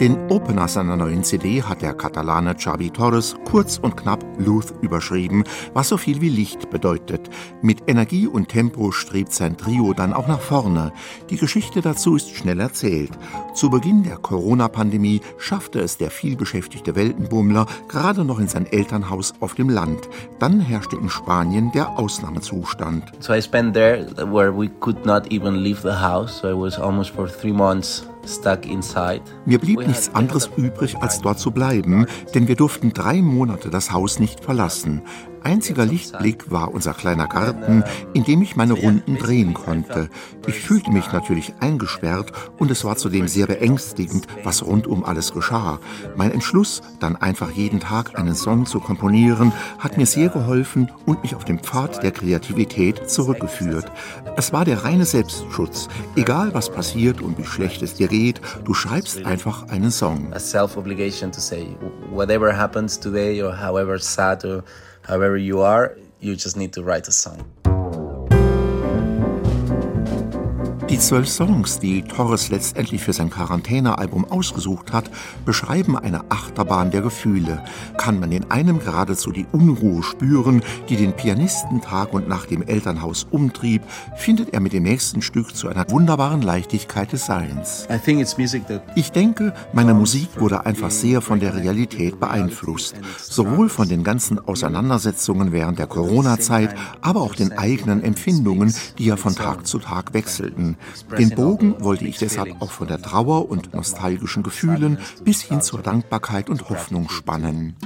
Den Opener seiner neuen CD hat der Katalane Xavi Torres kurz und knapp Luth überschrieben, was so viel wie Licht bedeutet. Mit Energie und Tempo strebt sein Trio dann auch nach vorne. Die Geschichte dazu ist schnell erzählt. Zu Beginn der Corona-Pandemie schaffte es der vielbeschäftigte Weltenbummler gerade noch in sein Elternhaus auf dem Land. Dann herrschte in Spanien der Ausnahmezustand. So I spent there where we could not even leave the house. So I was almost for three months mir blieb nichts anderes übrig, als dort zu bleiben, denn wir durften drei Monate das Haus nicht verlassen. Einziger Lichtblick war unser kleiner Garten, in dem ich meine Runden drehen konnte. Ich fühlte mich natürlich eingesperrt und es war zudem sehr beängstigend, was rundum alles geschah. Mein Entschluss, dann einfach jeden Tag einen Song zu komponieren, hat mir sehr geholfen und mich auf den Pfad der Kreativität zurückgeführt. Es war der reine Selbstschutz. Egal was passiert und wie schlecht es dir geht, du schreibst einfach einen Song. A self-obligation to say whatever happens today or however sad or however you are, you just need to write a song. Die zwölf Songs, die Torres letztendlich für sein Quarantänealbum ausgesucht hat, beschreiben eine Achterbahn der Gefühle. Kann man in einem geradezu die Unruhe spüren, die den Pianisten Tag und Nacht im Elternhaus umtrieb, findet er mit dem nächsten Stück zu einer wunderbaren Leichtigkeit des Seins. Ich denke, meine Musik wurde einfach sehr von der Realität beeinflusst. Sowohl von den ganzen Auseinandersetzungen während der Corona-Zeit, aber auch den eigenen Empfindungen, die ja von Tag zu Tag wechselten. Den Bogen wollte ich deshalb auch von der Trauer und nostalgischen Gefühlen bis hin zur Dankbarkeit und Hoffnung spannen.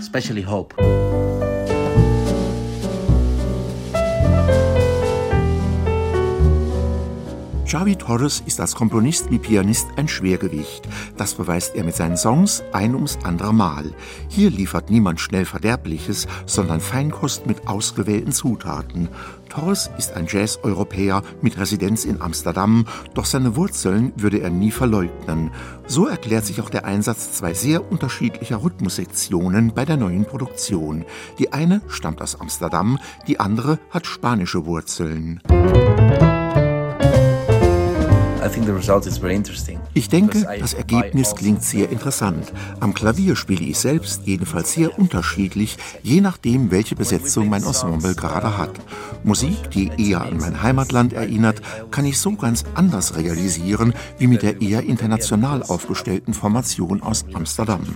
Xavi Torres ist als Komponist wie Pianist ein Schwergewicht. Das beweist er mit seinen Songs ein ums andere Mal. Hier liefert niemand schnell Verderbliches, sondern Feinkost mit ausgewählten Zutaten. Torres ist ein Jazz-Europäer mit Residenz in Amsterdam, doch seine Wurzeln würde er nie verleugnen. So erklärt sich auch der Einsatz zwei sehr unterschiedlicher Rhythmussektionen bei der neuen Produktion. Die eine stammt aus Amsterdam, die andere hat spanische Wurzeln. Ich denke, das Ergebnis klingt sehr interessant. Am Klavier spiele ich selbst jedenfalls sehr unterschiedlich, je nachdem, welche Besetzung mein Ensemble gerade hat. Musik, die eher an mein Heimatland erinnert, kann ich so ganz anders realisieren, wie mit der eher international aufgestellten Formation aus Amsterdam.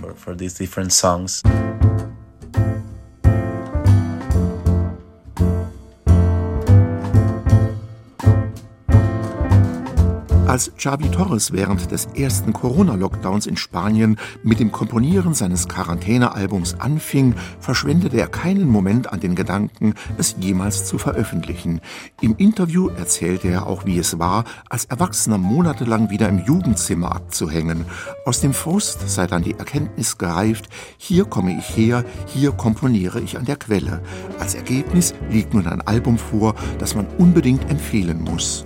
Als Xavi Torres während des ersten Corona-Lockdowns in Spanien mit dem Komponieren seines Quarantänealbums anfing, verschwendete er keinen Moment an den Gedanken, es jemals zu veröffentlichen. Im Interview erzählte er auch, wie es war, als Erwachsener monatelang wieder im Jugendzimmer abzuhängen. Aus dem Frust sei dann die Erkenntnis gereift, hier komme ich her, hier komponiere ich an der Quelle. Als Ergebnis liegt nun ein Album vor, das man unbedingt empfehlen muss.